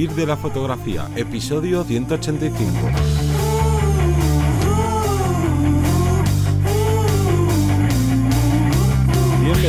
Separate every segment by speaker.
Speaker 1: Vivir de la fotografía, episodio 185.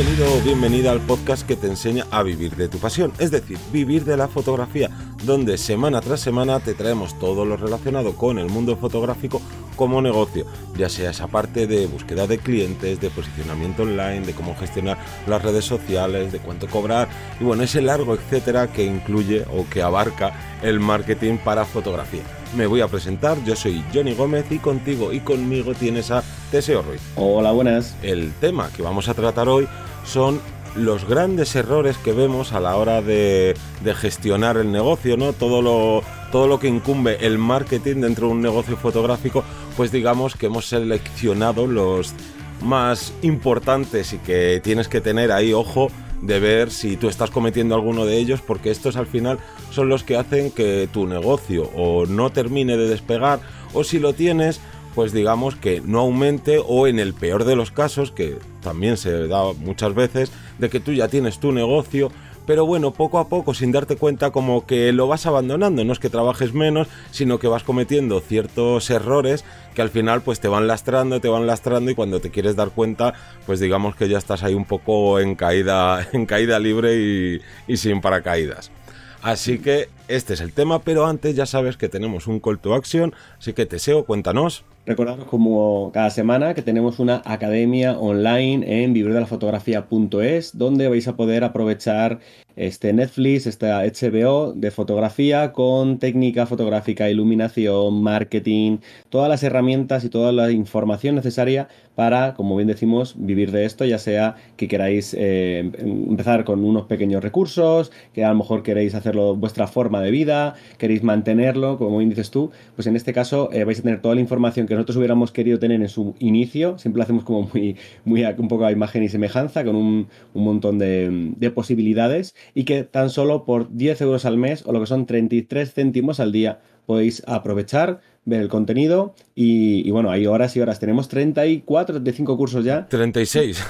Speaker 1: Bienvenido o bienvenida al podcast que te enseña a vivir de tu pasión, es decir, vivir de la fotografía, donde semana tras semana te traemos todo lo relacionado con el mundo fotográfico como negocio, ya sea esa parte de búsqueda de clientes, de posicionamiento online, de cómo gestionar las redes sociales, de cuánto cobrar y bueno, ese largo etcétera que incluye o que abarca el marketing para fotografía. Me voy a presentar, yo soy Johnny Gómez y contigo y conmigo tienes a Teseo Ruiz.
Speaker 2: Hola, buenas.
Speaker 1: El tema que vamos a tratar hoy son los grandes errores que vemos a la hora de, gestionar el negocio, ¿no? Todo lo, todo lo que incumbe el marketing dentro de un negocio fotográfico, pues digamos que hemos seleccionado los más importantes y que tienes que tener ahí ojo de ver si tú estás cometiendo alguno de ellos, porque estos al final son los que hacen que tu negocio o no termine de despegar, o si lo tienes, pues digamos que no aumente, o en el peor de los casos, que también se da muchas veces, de que tú ya tienes tu negocio, pero bueno, poco a poco, sin darte cuenta, como que lo vas abandonando. No es que trabajes menos, sino que vas cometiendo ciertos errores que al final pues te van lastrando, te van lastrando y cuando te quieres dar cuenta, pues digamos que ya estás ahí un poco en caída, en caída libre y, sin paracaídas. Así que este es el tema, pero antes ya sabes que tenemos un call to action, así que Teseo, cuéntanos.
Speaker 2: Recordaros como cada semana que tenemos una academia online en fotografía.es donde vais a poder aprovechar este Netflix, esta HBO de fotografía con técnica fotográfica, iluminación, marketing, todas las herramientas y toda la información necesaria para, como bien decimos, vivir de esto, ya sea que queráis eh, empezar con unos pequeños recursos, que a lo mejor queréis hacerlo vuestra forma de vida, queréis mantenerlo, como bien dices tú, pues en este caso eh, vais a tener toda la información que nosotros hubiéramos querido tener en su inicio, siempre lo hacemos como muy, muy un poco a imagen y semejanza, con un, montón de, de posibilidades y que tan solo por 10 euros al mes o lo que son 33 céntimos al día podéis aprovechar, ver el contenido y, y bueno, hay horas y horas. Tenemos 34, 35 cursos ya.
Speaker 1: 36.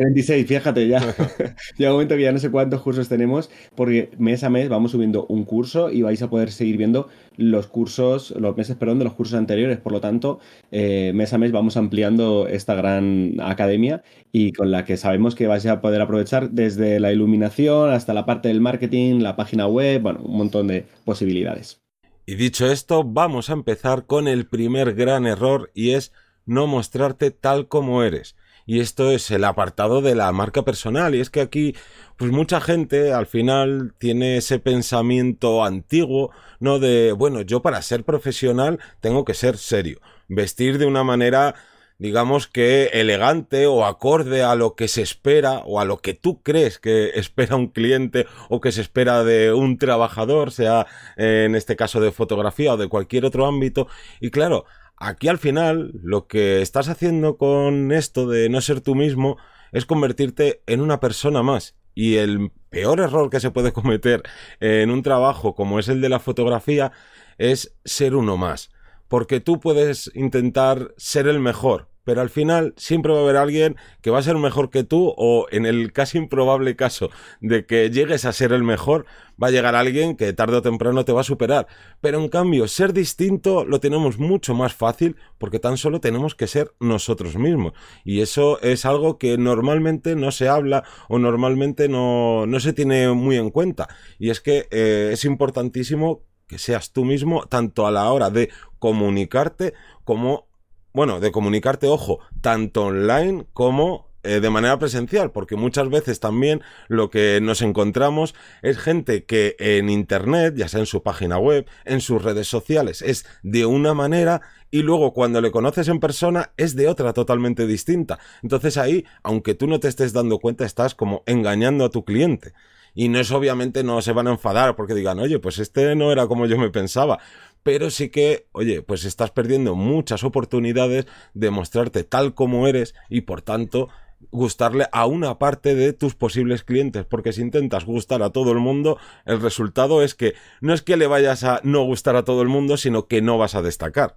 Speaker 2: 26, fíjate, ya. Llega un momento que ya no sé cuántos cursos tenemos, porque mes a mes vamos subiendo un curso y vais a poder seguir viendo los cursos, los meses, perdón, de los cursos anteriores. Por lo tanto, eh, mes a mes vamos ampliando esta gran academia y con la que sabemos que vais a poder aprovechar desde la iluminación hasta la parte del marketing, la página web, bueno, un montón de posibilidades.
Speaker 1: Y dicho esto, vamos a empezar con el primer gran error y es no mostrarte tal como eres y esto es el apartado de la marca personal y es que aquí pues mucha gente al final tiene ese pensamiento antiguo, ¿no? De, bueno, yo para ser profesional tengo que ser serio, vestir de una manera digamos que elegante o acorde a lo que se espera o a lo que tú crees que espera un cliente o que se espera de un trabajador, sea en este caso de fotografía o de cualquier otro ámbito. Y claro, Aquí al final lo que estás haciendo con esto de no ser tú mismo es convertirte en una persona más. Y el peor error que se puede cometer en un trabajo como es el de la fotografía es ser uno más. Porque tú puedes intentar ser el mejor, pero al final siempre va a haber alguien que va a ser mejor que tú o en el casi improbable caso de que llegues a ser el mejor, va a llegar alguien que tarde o temprano te va a superar. Pero en cambio, ser distinto lo tenemos mucho más fácil porque tan solo tenemos que ser nosotros mismos. Y eso es algo que normalmente no se habla o normalmente no, no se tiene muy en cuenta. Y es que eh, es importantísimo que seas tú mismo tanto a la hora de comunicarte como bueno, de comunicarte, ojo, tanto online como eh, de manera presencial, porque muchas veces también lo que nos encontramos es gente que en Internet, ya sea en su página web, en sus redes sociales, es de una manera y luego cuando le conoces en persona es de otra totalmente distinta. Entonces ahí, aunque tú no te estés dando cuenta, estás como engañando a tu cliente. Y no es obviamente, no se van a enfadar porque digan, oye, pues este no era como yo me pensaba pero sí que, oye, pues estás perdiendo muchas oportunidades de mostrarte tal como eres y por tanto gustarle a una parte de tus posibles clientes, porque si intentas gustar a todo el mundo, el resultado es que no es que le vayas a no gustar a todo el mundo, sino que no vas a destacar.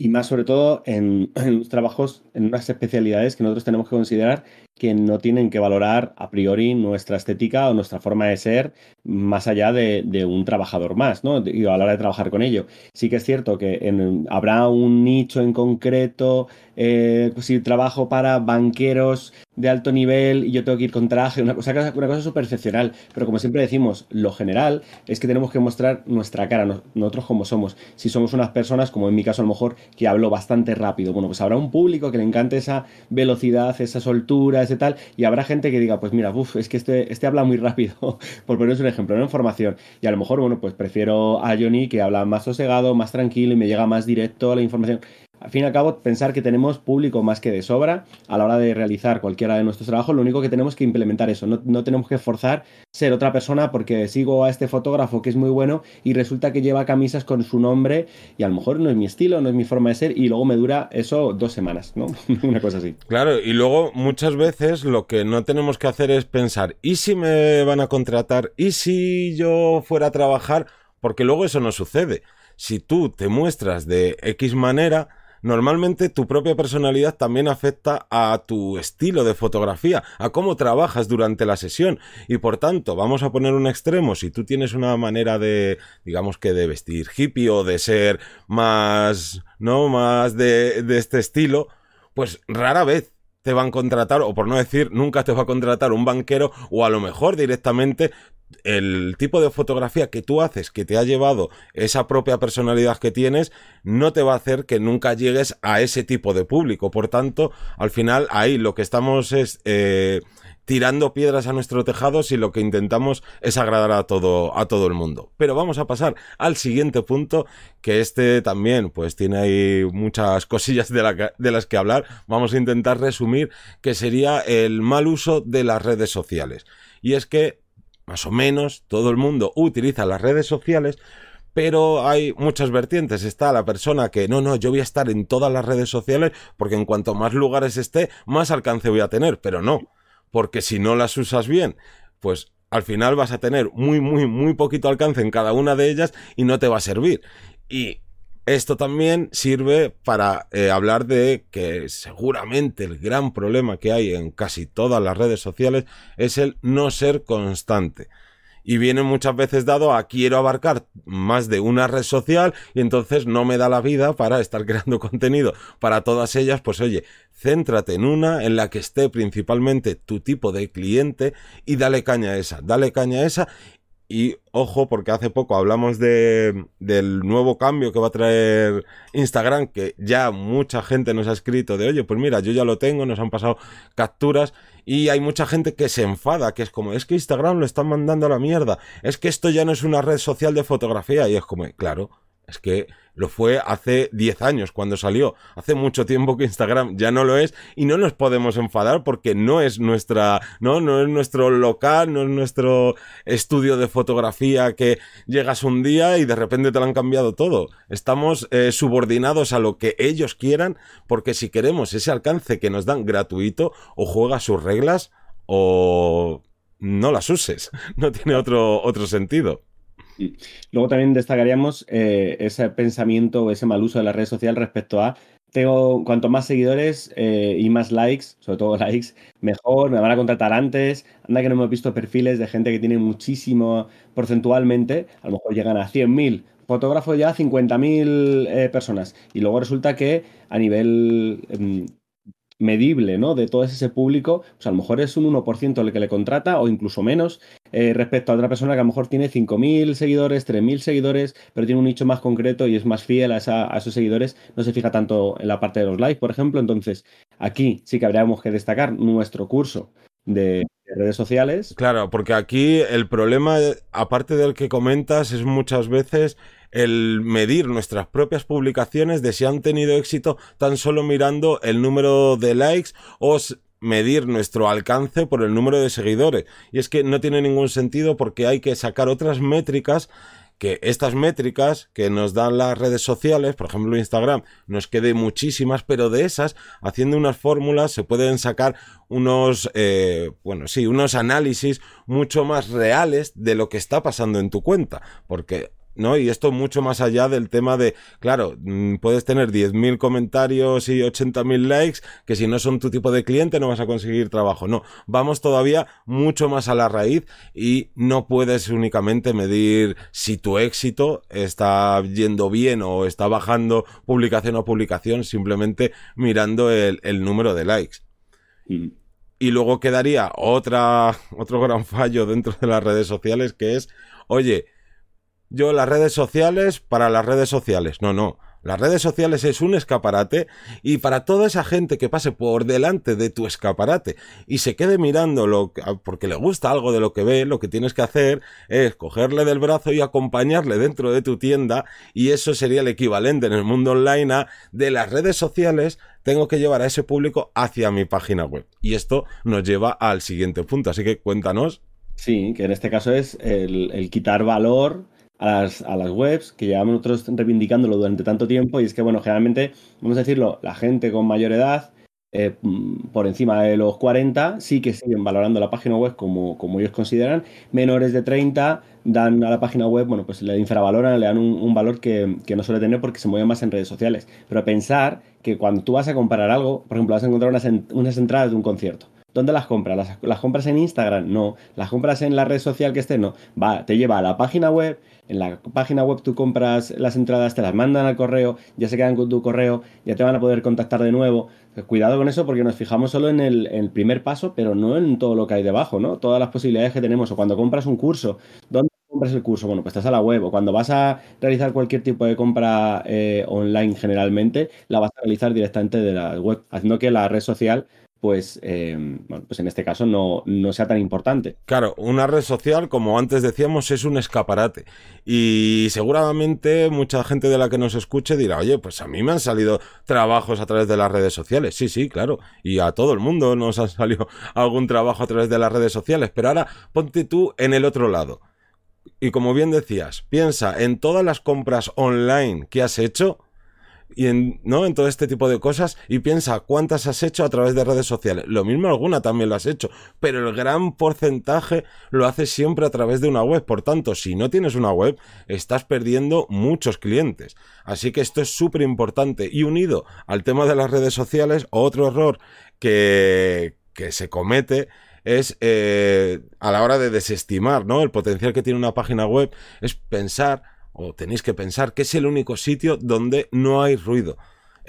Speaker 2: Y más sobre todo en, en trabajos, en unas especialidades que nosotros tenemos que considerar que no tienen que valorar a priori nuestra estética o nuestra forma de ser más allá de, un trabajador más, ¿no? Y a la hora de trabajar con ello. Sí que es cierto que habrá un nicho en concreto, eh, si trabajo para banqueros de alto nivel y yo tengo que ir con traje, una cosa, una cosa súper excepcional. Pero como siempre decimos, lo general es que tenemos que mostrar nuestra cara, nosotros como somos. Si somos unas personas, como en mi caso a lo mejor, que hablo bastante rápido, bueno, pues habrá un público que le encante esa velocidad, esa soltura, tal, y habrá gente que diga, pues mira, uff, es que este, este habla muy rápido, por poneros un ejemplo, no información. Y a lo mejor, bueno, pues prefiero a Johnny que habla más sosegado, más tranquilo y me llega más directo la información. Al fin y al cabo, pensar que tenemos público más que de sobra a la hora de realizar cualquiera de nuestros trabajos, lo único que tenemos que implementar eso, no, tenemos que forzar ser otra persona porque sigo a este fotógrafo que es muy bueno y resulta que lleva camisas con su nombre y a lo mejor no es mi estilo, no es mi forma de ser y luego me dura eso dos semanas, ¿no? Una cosa así.
Speaker 1: Claro, y luego muchas veces lo que no tenemos que hacer es pensar, ¿y si me van a contratar? ¿Y si yo fuera a trabajar? Porque luego eso no sucede. Si tú te muestras de X manera, normalmente tu propia personalidad también afecta a tu estilo de fotografía, a cómo trabajas durante la sesión. Y por tanto, vamos a poner un extremo, si tú tienes una manera de, digamos que de vestir hippie o de ser más, ¿no? Más de, de este estilo, pues rara vez te van a contratar, o por no decir, nunca te va a contratar un banquero, o a lo mejor directamente el tipo de fotografía que tú haces, que te ha llevado esa propia personalidad que tienes, no te va a hacer que nunca llegues a ese tipo de público. Por tanto, al final ahí lo que estamos es eh, tirando piedras a nuestro tejado si lo que intentamos es agradar a todo, a todo el mundo. Pero vamos a pasar al siguiente punto, que este también pues tiene ahí muchas cosillas de, de las que hablar. Vamos a intentar resumir, que sería el mal uso de las redes sociales. Y es que más o menos todo el mundo utiliza las redes sociales, pero hay muchas vertientes. Está la persona que no, no, yo voy a estar en todas las redes sociales porque en cuanto más lugares esté, más alcance voy a tener, pero no, porque si no las usas bien, pues al final vas a tener muy, muy, muy poquito alcance en cada una de ellas y no te va a servir. Y esto también sirve para eh, hablar de que seguramente el gran problema que hay en casi todas las redes sociales es el no ser constante. Y viene muchas veces dado a quiero abarcar más de una red social y entonces no me da la vida para estar creando contenido. Para todas ellas, pues oye, céntrate en una en la que esté principalmente tu tipo de cliente y dale caña a esa, dale caña a esa y ojo, porque hace poco hablamos de, del nuevo cambio que va a traer Instagram, que ya mucha gente nos ha escrito de, oye, pues mira, yo ya lo tengo, nos han pasado capturas y hay mucha gente que se enfada, que es como, es que Instagram lo están mandando a la mierda, es que esto ya no es una red social de fotografía y es como, claro, es que lo fue hace 10 años cuando salió. Hace mucho tiempo que Instagram ya no lo es y no nos podemos enfadar porque no es nuestra, no, no es nuestro local, no es nuestro estudio de fotografía que llegas un día y de repente te lo han cambiado todo. Estamos eh, subordinados a lo que ellos quieran porque si queremos ese alcance que nos dan gratuito o juega sus reglas o no las uses. No tiene otro, otro sentido.
Speaker 2: Luego también destacaríamos eh, ese pensamiento o ese mal uso de la red social respecto a tengo cuanto más seguidores eh, y más likes, sobre todo likes, mejor, me van a contratar antes. Anda que no hemos visto perfiles de gente que tiene muchísimo porcentualmente, a lo mejor llegan a 100.000 fotógrafos ya 50.000 eh, personas. Y luego resulta que a nivel em, medible, ¿no? De todo ese público, pues a lo mejor es un 1% el que le contrata o incluso menos eh, respecto a otra persona que a lo mejor tiene 5.000 seguidores, 3.000 seguidores, pero tiene un nicho más concreto y es más fiel a, esos seguidores, no se fija tanto en la parte de los likes, por ejemplo. Entonces, aquí sí que habríamos que destacar nuestro curso de, redes sociales.
Speaker 1: Claro, porque aquí el problema, aparte del que comentas, es muchas veces el medir nuestras propias publicaciones de si han tenido éxito tan solo mirando el número de likes o medir nuestro alcance por el número de seguidores. Y es que no tiene ningún sentido porque hay que sacar otras métricas que estas métricas que nos dan las redes sociales, por ejemplo Instagram, nos quede muchísimas, pero de esas, haciendo unas fórmulas, se pueden sacar unos, eh, bueno, sí, unos análisis mucho más reales de lo que está pasando en tu cuenta, porque ¿no? Y esto mucho más allá del tema de, claro, mm, puedes tener 10.000 comentarios y 80.000 likes, que si no son tu tipo de cliente no vas a conseguir trabajo. No, vamos todavía mucho más a la raíz y no puedes únicamente medir si tu éxito está yendo bien o está bajando publicación o publicación simplemente mirando el, número de likes. Mm. Y luego quedaría otra, otro gran fallo dentro de las redes sociales que es, oye, yo las redes sociales para las redes sociales. No, no. Las redes sociales es un escaparate y para toda esa gente que pase por delante de tu escaparate y se quede mirando lo porque le gusta algo de lo que ve, lo que tienes que hacer es cogerle del brazo y acompañarle dentro de tu tienda y eso sería el equivalente en el mundo online a de las redes sociales tengo que llevar a ese público hacia mi página web. Y esto nos lleva al siguiente punto, así que cuéntanos.
Speaker 2: Sí, que en este caso es el quitar valor a las, a las webs, que llevamos nosotros reivindicándolo durante tanto tiempo, y es que, bueno, generalmente, vamos a decirlo, la gente con mayor edad, eh, mm, por encima de los 40, sí que siguen valorando la página web como, como ellos consideran. Menores de 30 dan a la página web, bueno, pues le infravaloran, le dan un, valor que, no suele tener porque se mueven más en redes sociales. Pero pensar que cuando tú vas a comprar algo, por ejemplo, vas a encontrar unas entradas de un concierto. ¿Dónde las compras? ¿Las, ¿Las, compras en Instagram? No. ¿Las compras en la red social que esté? No. Va, te lleva a la página web en la página web tú compras las entradas, te las mandan al correo, ya se quedan con tu correo, ya te van a poder contactar de nuevo. Pues cuidado con eso porque nos fijamos solo en el, primer paso, pero no en todo lo que hay debajo, ¿no? Todas las posibilidades que tenemos. O cuando compras un curso, ¿dónde compras el curso? Bueno, pues estás a la web. O cuando vas a realizar cualquier tipo de compra eh, online generalmente, la vas a realizar directamente de la web, haciendo que la red social pues, em, bueno, pues en este caso no, no, sea tan importante.
Speaker 1: Claro, una red social, como antes decíamos, es un escaparate. Y seguramente mucha gente de la que nos escuche dirá, oye, pues a mí me han salido trabajos a través de las redes sociales. Sí, sí, claro. Y a todo el mundo nos ha salido algún trabajo a través de las redes sociales. Pero ahora ponte tú en el otro lado. Y como bien decías, piensa en todas las compras online que has hecho y en, ¿no? en todo este tipo de cosas y piensa cuántas has hecho a través de redes sociales. Lo mismo alguna también lo has hecho, pero el gran porcentaje lo haces siempre a través de una web. Por tanto, si no tienes una web, estás perdiendo muchos clientes. Así que esto es súper importante. Y unido al tema de las redes sociales, otro error que, que se comete es eh, a la hora de desestimar ¿no? el potencial que tiene una página web, es pensar o tenéis que pensar que es el único sitio donde no hay ruido.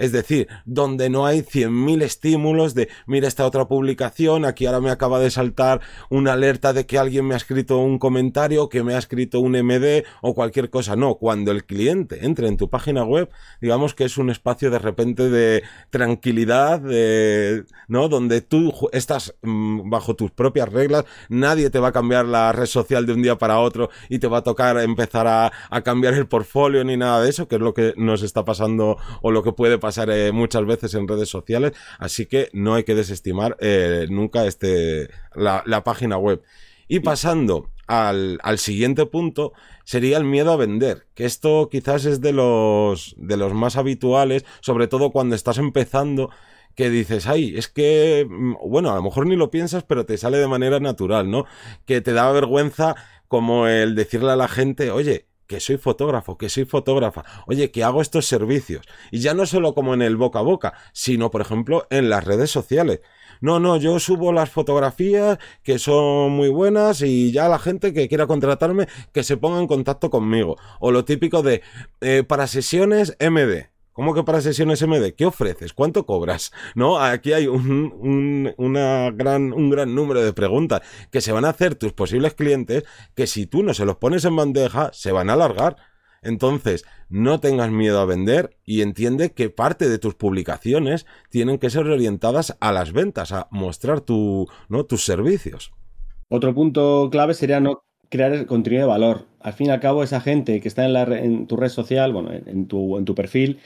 Speaker 1: Es decir, donde no hay 100.000 estímulos de, mira esta otra publicación, aquí ahora me acaba de saltar una alerta de que alguien me ha escrito un comentario, que me ha escrito un MD o cualquier cosa. No, cuando el cliente entre en tu página web, digamos que es un espacio de repente de tranquilidad, de, ¿no? Donde tú estás mm, bajo tus propias reglas, nadie te va a cambiar la red social de un día para otro y te va a tocar empezar a, a cambiar el portfolio ni nada de eso, que es lo que nos está pasando o lo que puede pasar eh, muchas veces en redes sociales, así que no hay que desestimar eh, nunca este, la, página web. Y pasando al, al, siguiente punto, sería el miedo a vender, que esto quizás es de los, de los más habituales, sobre todo cuando estás empezando que dices, ay, es que, mm, bueno, a lo mejor ni lo piensas, pero te sale de manera natural, ¿no? Que te da vergüenza como el decirle a la gente, oye, que soy fotógrafo, que soy fotógrafa, oye, que hago estos servicios. Y ya no solo como en el boca a boca, sino, por ejemplo, en las redes sociales. No, no, yo subo las fotografías que son muy buenas y ya la gente que quiera contratarme que se ponga en contacto conmigo. O lo típico de eh, para sesiones MD. ¿Cómo que para sesiones MD? ¿Qué ofreces? ¿Cuánto cobras? ¿No? Aquí hay un, una gran, un gran número de preguntas que se van a hacer tus posibles clientes que si tú no se los pones en bandeja, se van a alargar. Entonces, no tengas miedo a vender y entiende que parte de tus publicaciones tienen que ser orientadas a las ventas, a mostrar tu, ¿no? tus servicios.
Speaker 2: Otro punto clave sería no crear el contenido de valor. Al fin y al cabo, esa gente que está en, la, en tu red social, bueno, en tu, en tu perfil,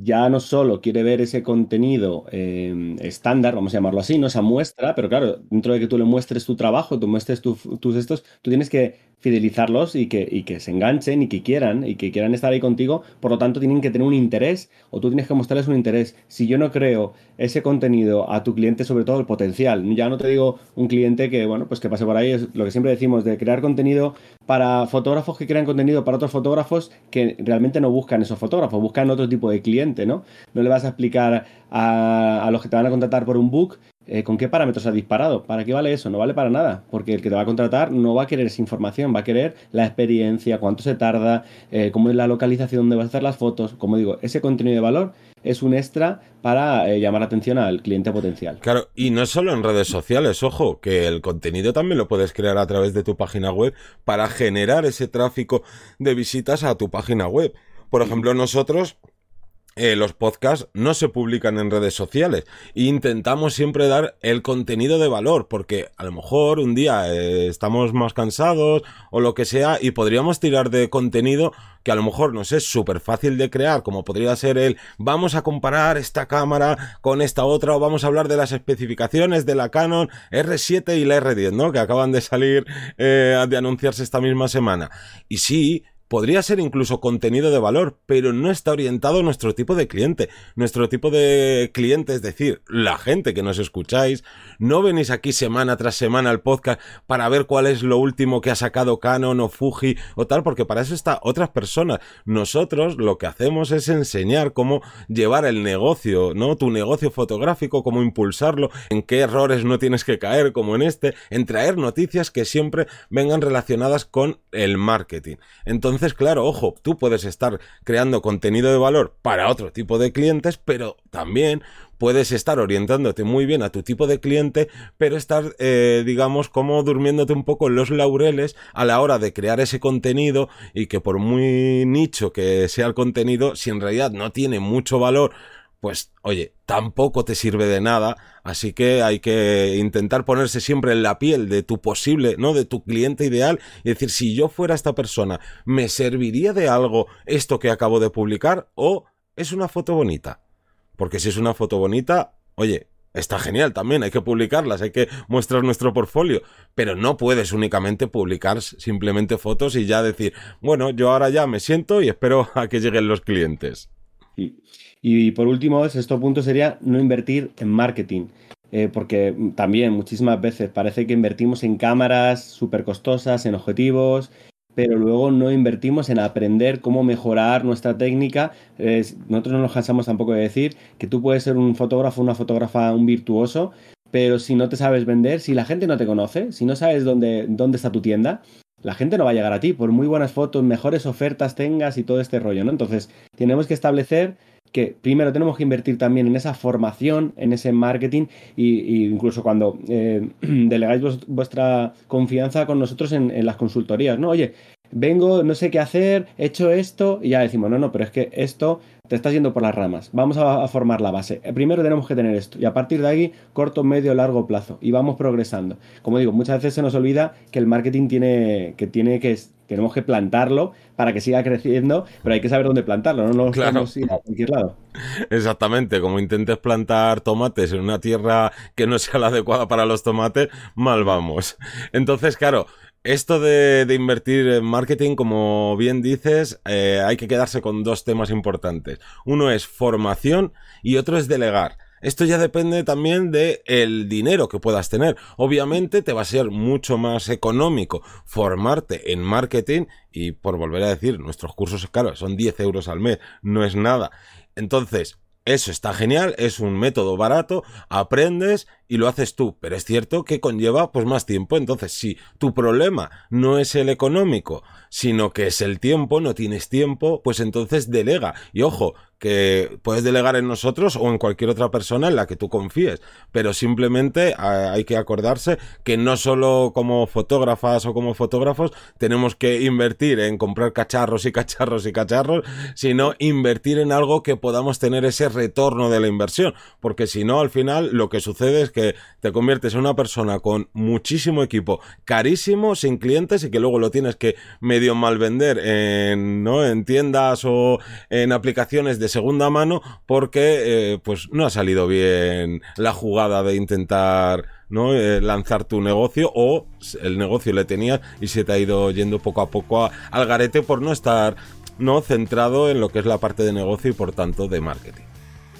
Speaker 2: ya no solo quiere ver ese contenido eh, estándar, vamos a llamarlo así, no esa muestra, pero claro, dentro de que tú le muestres tu trabajo, tú muestres tus estos, tú tienes que fidelizarlos y que, y que se enganchen y que quieran y que quieran estar ahí contigo, por lo tanto tienen que tener un interés o tú tienes que mostrarles un interés. Si yo no creo ese contenido a tu cliente, sobre todo el potencial, ya no te digo un cliente que, bueno, pues que pase por ahí, es lo que siempre decimos de crear contenido para fotógrafos que crean contenido para otros fotógrafos que realmente no buscan esos fotógrafos, buscan otro tipo de ¿no? No le vas a explicar a, a los que te van a contratar por un book eh, ¿Con qué parámetros ha disparado? ¿Para qué vale eso? No vale para nada, porque el que te va a contratar no va a querer esa información, va a querer la experiencia, cuánto se tarda, eh, cómo es la localización donde vas a hacer las fotos. Como digo, ese contenido de valor es un extra para eh, llamar la atención al cliente potencial.
Speaker 1: Claro, y no solo en redes sociales, ojo, que el contenido también lo puedes crear a través de tu página web para generar ese tráfico de visitas a tu página web. Por ejemplo, nosotros eh, los podcasts no se publican en redes sociales e intentamos siempre dar el contenido de valor porque a lo mejor un día eh, estamos más cansados o lo que sea y podríamos tirar de contenido que a lo mejor nos es súper fácil de crear como podría ser el vamos a comparar esta cámara con esta otra o vamos a hablar de las especificaciones de la Canon R7 y la R10 ¿no? que acaban de salir eh, de anunciarse esta misma semana y sí podría ser incluso contenido de valor, pero no está orientado a nuestro tipo de cliente. Nuestro tipo de cliente, es decir, la gente que nos escucháis, no venís aquí semana tras semana al podcast para ver cuál es lo último que ha sacado Canon o Fuji o tal, porque para eso está otras personas. Nosotros lo que hacemos es enseñar cómo llevar el negocio, ¿no? Tu negocio fotográfico, cómo impulsarlo, en qué errores no tienes que caer, como en este, en traer noticias que siempre vengan relacionadas con el marketing. Entonces, entonces, claro, ojo, tú puedes estar creando contenido de valor para otro tipo de clientes, pero también puedes estar orientándote muy bien a tu tipo de cliente, pero estar, eh, digamos, como durmiéndote un poco en los laureles a la hora de crear ese contenido y que por muy nicho que sea el contenido, si en realidad no tiene mucho valor, pues oye, tampoco te sirve de nada, así que hay que intentar ponerse siempre en la piel de tu posible, ¿no? De tu cliente ideal y decir, si yo fuera esta persona, ¿me serviría de algo esto que acabo de publicar o es una foto bonita? Porque si es una foto bonita, oye, está genial también, hay que publicarlas, hay que mostrar nuestro portfolio, pero no puedes únicamente publicar simplemente fotos y ya decir, bueno, yo ahora ya me siento y espero a que lleguen los clientes.
Speaker 2: Y por último, el sexto punto sería no invertir en marketing. Eh, porque también muchísimas veces parece que invertimos en cámaras súper costosas, en objetivos, pero luego no invertimos en aprender cómo mejorar nuestra técnica. nosotros no nos cansamos tampoco de decir que tú puedes ser un fotógrafo, una fotógrafa, un virtuoso, pero si no te sabes vender, si la gente no te conoce, si no sabes dónde, dónde está tu tienda, la gente no va a llegar a ti, por muy buenas fotos, mejores ofertas tengas y todo este rollo, ¿no? Entonces, tenemos que establecer que primero tenemos que invertir también en esa formación, en ese marketing, y, incluso cuando eh, delegáis vuestra confianza con nosotros en, en, las consultorías, ¿no? Oye, vengo, no sé qué hacer, he hecho esto, y ya decimos, no, no, pero es que esto te estás yendo por las ramas. Vamos a, formar la base. Eh, primero tenemos que tener esto y a partir de ahí corto, medio, largo plazo y vamos progresando. Como digo, muchas veces se nos olvida que el marketing tiene que tiene que tenemos que plantarlo para que siga creciendo, pero hay que saber dónde plantarlo, no nos claro. ir a cualquier lado.
Speaker 1: Exactamente, como intentes plantar tomates en una tierra que no sea la adecuada para los tomates, mal vamos. Entonces, claro, esto de, invertir en marketing, como bien dices, eh, hay que quedarse con dos temas importantes. Uno es formación y otro es delegar. Esto ya depende también del el dinero que puedas tener. Obviamente te va a ser mucho más económico formarte en marketing y por volver a decir, nuestros cursos, claro, son 10 euros al mes, no es nada. Entonces, eso está genial, es un método barato, aprendes y lo haces tú, pero es cierto que conlleva pues más tiempo, entonces si tu problema no es el económico, sino que es el tiempo, no tienes tiempo, pues entonces delega. Y ojo, que puedes delegar en nosotros o en cualquier otra persona en la que tú confíes, pero simplemente hay que acordarse que no solo como fotógrafas o como fotógrafos tenemos que invertir en comprar cacharros y cacharros y cacharros, sino invertir en algo que podamos tener ese retorno de la inversión, porque si no al final lo que sucede es que te conviertes en una persona con muchísimo equipo, carísimo, sin clientes y que luego lo tienes que medio mal vender en, ¿no? en tiendas o en aplicaciones de segunda mano porque eh, pues no ha salido bien la jugada de intentar ¿no? Eh, lanzar tu negocio o el negocio le tenías y se te ha ido yendo poco a poco al garete por no estar no centrado en lo que es la parte de negocio y por tanto de marketing.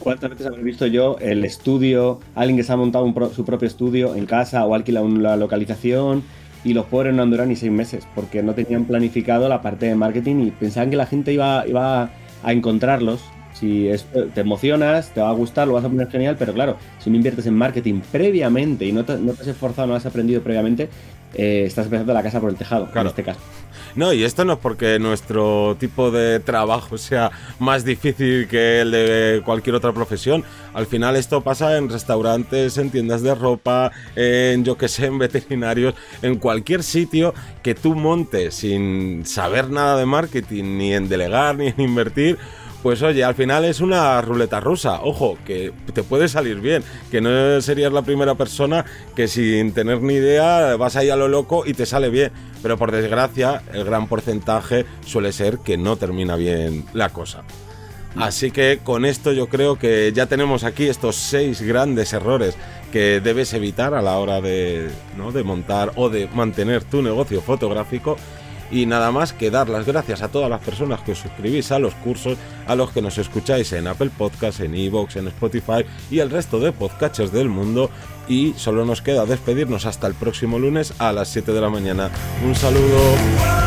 Speaker 2: ¿Cuántas veces habré visto yo el estudio, alguien que se ha montado su propio estudio en casa o alquila una localización y los pobres no han durado ni seis meses porque no tenían planificado la parte de marketing y pensaban que la gente iba, iba a encontrarlos si te emocionas, te va a gustar, lo vas a poner genial, pero claro, si no inviertes en marketing previamente y no te, no te has esforzado, no has aprendido previamente, eh, estás empezando la casa por el tejado, en este caso.
Speaker 1: No, y esto no es porque nuestro tipo de trabajo sea más difícil que el de cualquier otra profesión. Al final esto pasa en restaurantes, en tiendas de ropa, en yo que sé, en veterinarios, en cualquier sitio que tú montes sin saber nada de marketing, ni en delegar, ni en invertir pues oye, al final es una ruleta rusa. Ojo, que te puede salir bien. Que no serías la primera persona que sin tener ni idea vas ahí a lo loco y te sale bien. Pero por desgracia, el gran porcentaje suele ser que no termina bien la cosa. Así que con esto yo creo que ya tenemos aquí estos seis grandes errores que debes evitar a la hora de, ¿no? de montar o de mantener tu negocio fotográfico y nada más que dar las gracias a todas las personas que os suscribís a los cursos, a los que nos escucháis en Apple Podcasts, en Evox, en Spotify y el resto de podcasters del mundo. Y solo nos queda despedirnos hasta el próximo lunes a las 7 de la mañana. Un saludo.